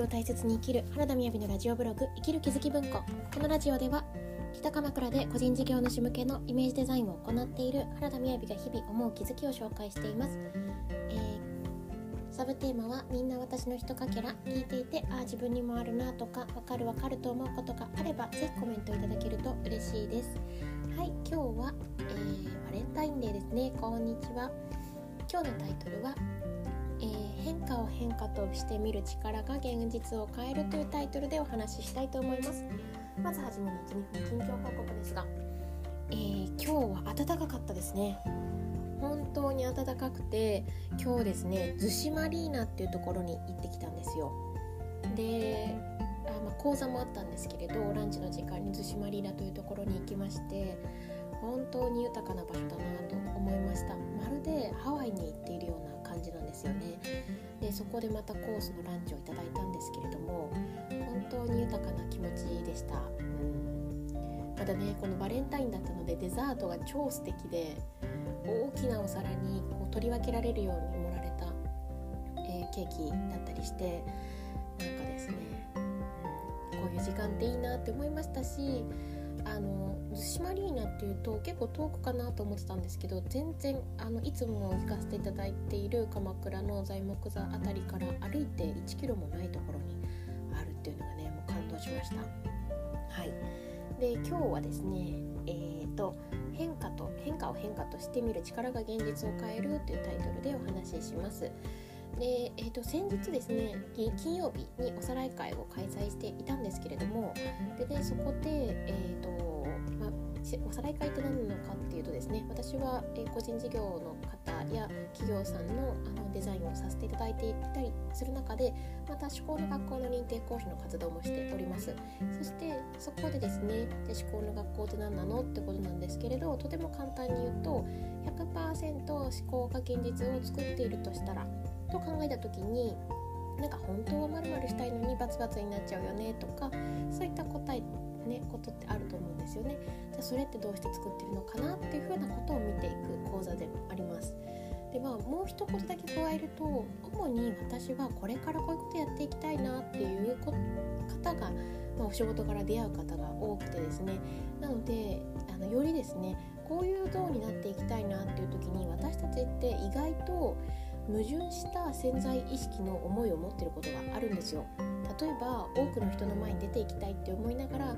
を大切に生きる原田みやびのラジオブログ生きる気づき文庫。このラジオでは北鎌倉で個人事業主向けのイメージデザインを行っている原田みやびが日々思う気づきを紹介しています、えー、サブテーマはみんな私のひとかけら聞いていてああ自分にもあるなとかわかるわかると思うことがあればぜひコメントいただけると嬉しいです。はい今日は、えー、バレンタインデーですね。こんにちは。今日のタイトルは、変化を変化としてみる力が現実を変えるというタイトルでお話ししたいと思います。まずはじめに1、2分近況報告ですが、えー、今日は暖かかったですね。本当に暖かくて今日ですね逗子マリーナっていうところに行ってきたんですよ。であ、まあ、講座もあったんですけれどランチの時間に逗子マリーナというところに行きまして本当に豊かな場所こでまたコースのランチをいただいたんですけれども本当に豊かな気持ちでした、うん、またねこのバレンタインだったのでデザートが超素敵で大きなお皿にこう取り分けられるように盛られた、えー、ケーキだったりしてなんかですね、こういう時間っていいなって思いましたしあの逗子マリーナっていうと結構遠くかなと思ってたんですけど全然あのいつも行かせていただいている鎌倉の材木座辺りから歩いて1キロもないところにあるっていうのがねもう感動しました。はいで今日はですねえーと、変化と変化を変化としてみる力が現実を変えるというタイトルでお話しします。で、えーと、先日ですね金曜日におさらい会を開催していたんですけれどもで、ね、そこで、えーとまあ、おさらい会って何なのかっていうとですね私は、えー、個人事業の方や企業さんのあのデザインをさせていただいていたりする中でまた思考の学校の認定講師の活動もしております。そしてそこでですねで思考の学校って何なのってことなんですけれどとても簡単に言うと100%思考が現実を作っているとしたらと考えた時になんか本当はまるしたいのにバツバツになっちゃうよねとかそういった答えねことってあると思うんですよね。じゃあそれってどうして作ってるのかなっていうふうなことを見ていく講座でもあります。でまあもう一言だけ加えると主に私はこれからこういうことやっていきたいなっていう方が、まあ、お仕事から出会う方が多くてですね。なのであのよりですねこういう像になっていきたいなっていう時に私たちって意外と矛盾した潜在意識の思いを持ってることがあるんですよ例えば多くの人の前に出ていきたいって思いながら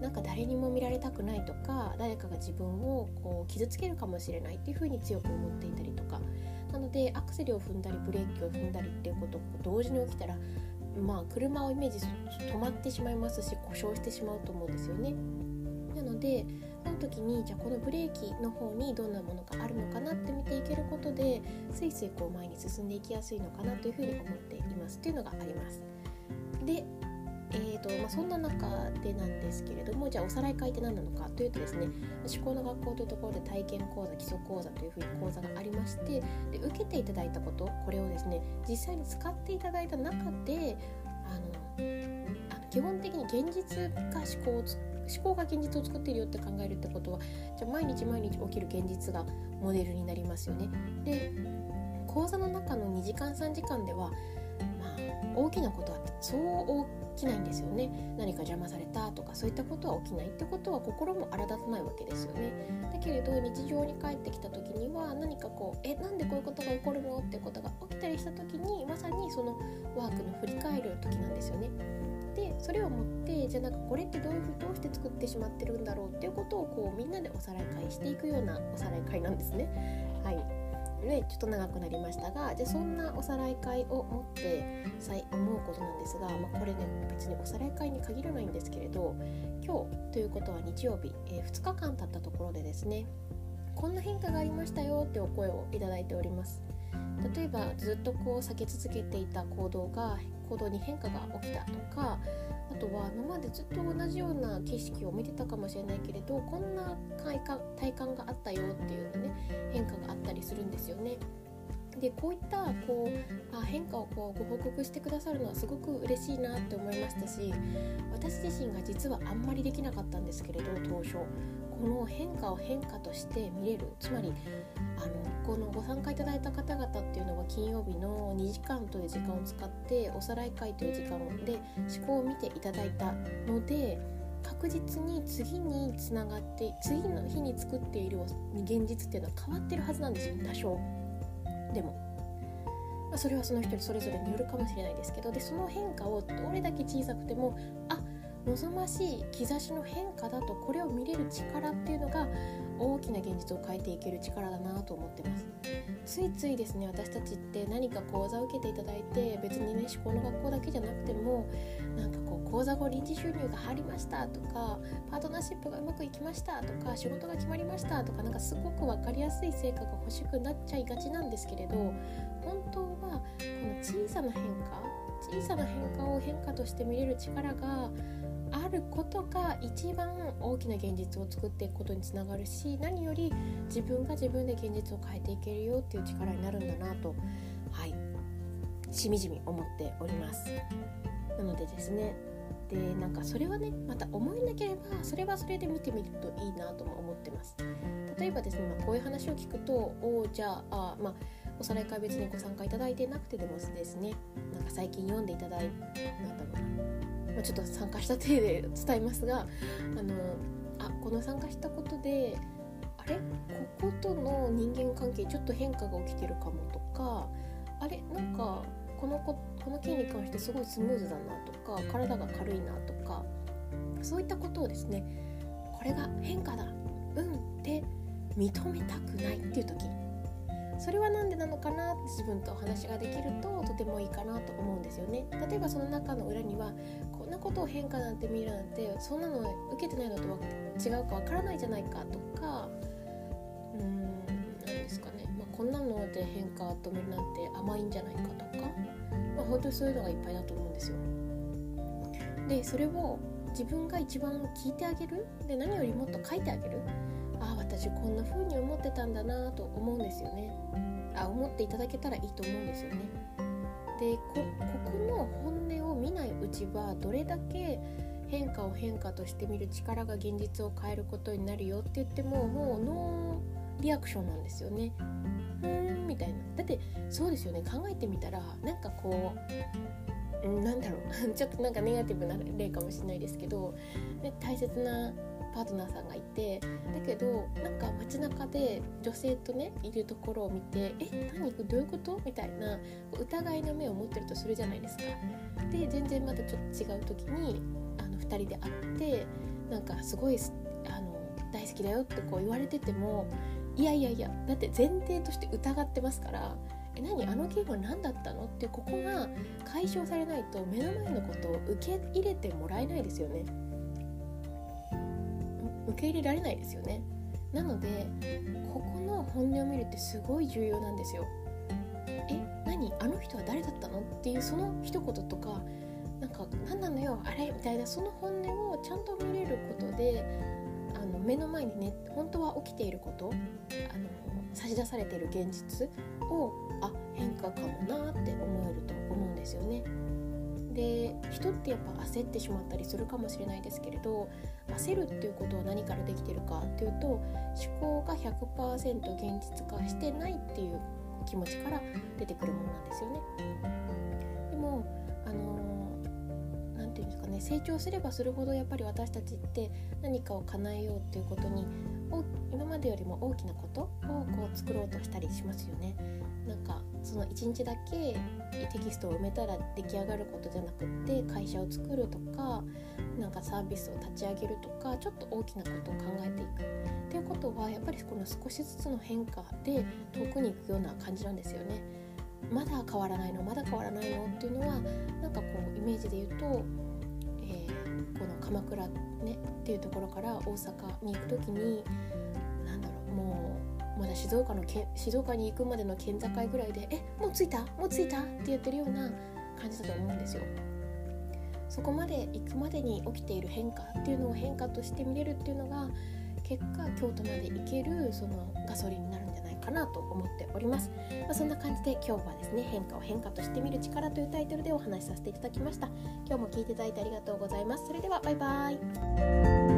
なんか誰にも見られたくないとか誰かが自分をこう傷つけるかもしれないっていうふうに強く思っていたりとかなのでアクセルを踏んだりブレーキを踏んだりっていうことが同時に起きたらまあ車をイメージすると止まってしまいますし故障してしまうと思うんですよね。のでその時にじゃあこのブレーキの方にどんなものがあるのかなって見ていけることでスイスイこう前に進んでいきやすいのかなというふうに思っていますというのがあります。でえーとまあ、そんな中でなんですけれどもじゃあおさらい会って何なのかというとですね思考の学校というところで体験講座基礎講座というふうに講座がありましてで受けていただいたことこれをですね実際に使っていただいた中であのあの基本的に現実が思考を思考が現実を作っているよって考えるってことはじゃあ毎日毎日起きる現実がモデルになりますよね。で講座の中の2時間3時間では、まあ、大きなことはそう起きないんですよね。何か邪魔されたとかそういったことは起きないってことは心も荒立たないわけですよね。だけれど日常に帰ってきた時には何かこうえなんでこういうことが起こるの？ってことが起きたりした時にまさにそのワークの振り返る時なんですよね。でそれを持ってじゃあなんかこれってどういうふどうして作ってしまってるんだろうっていうことをこうみんなでおさらい会していくようなおさらい会なんですね。はいね、ちょっと長くなりましたがじゃあそんなおさらい会を持って思うことなんですが、まあ、これね別におさらい会に限らないんですけれど今日ということは日曜日、えー、2日間経ったところでですねこんな変化がありましたよってお声をいただいております例えばずっとこう避け続けていた行動が行動に変化が起きたとかあとは今までずっと同じような景色を見てたかもしれないけれどこんな体感体感があったよっていうようなね変化があったりするんですよね。でこういったこうあ変化をこうご報告してくださるのはすごく嬉しいなって思いましたし私自身が実はあんまりできなかったんですけれど当初この変化を変化として見れるつまりこのご参加いただいた方々っていうのは金曜日の2時間という時間を使っておさらい会という時間で思考を見ていただいたので確実に次につながって次の日に作っている現実っていうのは変わってるはずなんですよ多少でも。ま、それはその人それぞれによるかもしれないですけどでその変化をどれだけ小さくてもあ望ましい兆しの変化だとこれを見れる力っていうのが大きな現実を変えていける力だなと思ってます。ついついですね私たちって何か講座を受けていただいて別にね思考の学校だけじゃなくてもなんかこう講座後臨時収入が入りましたとかパートナーシップがうまくいきましたとか仕事が決まりましたとかなんかすごく分かりやすい成果が欲しくなっちゃいがちなんですけれど本当はこの小さな変化小さな変化を変化として見れる力があることが一番大きな現実を作っていくことにつながるし何より自分が自分で現実を変えていけるよっていう力になるんだなとはい。しみじみ思っております。なのでですねでなんかそれはねまた思いなければそれはそれで見てみるといいなとも思ってます。例えばですね、まあ、こういう話を聞くとおじゃああまあおさらい会別にご参加いただいてなくてでもですねなんか最近読んでいただいなんだろう。なまあ、ちょっと参加した体で伝えますがあのあこの参加したことであれ？こことの人間関係ちょっと変化が起きてるかもとかあれ？なんかこの子この件に関してすごいスムーズだなとか体が軽いなとかそういったことをですねこれが変化だうんって認めたくないっていう時。それは何でなのかなって自分とお話ができるととてもいいかなと思うんですよね。例えばその中の裏にはこんなことを変化なんて見るなんてそんなの受けてないのと違うかわからないじゃないかとかうーん何ですかね、まあ、こんなので変化を止めるなんて甘いんじゃないかとか、まあ、本当にそういうのがいっぱいだと思うんですよ。でそれを自分が一番聞いてあげる。で何よりもっと書いてあげる。ああ私こんな風に思ってたんだなと思うんですよね。あ思っていただけたらいいと思うんですよね。でここの本音を見ないうちはどれだけ変化を変化として見る力が現実を変えることになるよって言ってももうノーリアクションなんですよね。うーんみたいな。だってそうですよね。考えてみたらなんかこうなんだろう。ちょっとなんかネガティブな例かもしれないですけど、ね、大切なパートナーさんがいてだけどなんか街中で女性とねいるところを見て「え何？どういうこと?」みたいな疑いの目を持ってるとするじゃないですか。で全然またちょっと違う時にあの2人で会ってなんかすごいあの大好きだよってこう言われててもいやいやいやだって前提として疑ってますからえ何？あのゲームは何だったの？ってここが解消されないと目の前のことを受け入れてもらえないですよね。受け入れられないですよね。なのでここの本音を見るってすごい重要なんですよ。え何？あの人は誰だったの？っていうその一言とかなんか何なのよ？あれ？みたいなその本音をちゃんと見れることであの目の前にね本当は起きていることあの差し出されている現実をあ変化かもなって思えると思うんですよね。で人ってやっぱ焦ってしまったりするかもしれないですけれど焦るっていうことは何からできてるかっていうと思考が100%現実化してないっていう気持ちから出てくるものなんですよね。でもあの何て言うんですかね成長すればするほどやっぱり私たちって何かを叶えようっていうことに今までよりも大きなことをこう作ろうとしたりしますよね。なんかその1日だけテキストを埋めたら出来上がることじゃなくって会社を作るとかなんかサービスを立ち上げるとかちょっと大きなことを考えていくっていうことはやっぱりこの少しずつの変化で遠くに行くような感じなんですよね。まだ変わらないのまだ変わらないのっていうのはなんかこうイメージで言うと、この鎌倉ねっていうところから大阪に行く時に何だろうもうまだ静岡のけ静岡に行くまでの県境ぐらいで「えもう着いた？もう着いた?」って言ってるような感じだと思うんですよ。そこまで行くまでに起きている変化っていうのを変化として見れるっていうのが結果京都まで行けるそのガソリンになるんじゃないかなと思っております、まあ、そんな感じで今日はですね変化を変化としてみる力というタイトルでお話しさせていただきました。今日も聞いていただいてありがとうございます。それではバイバイ。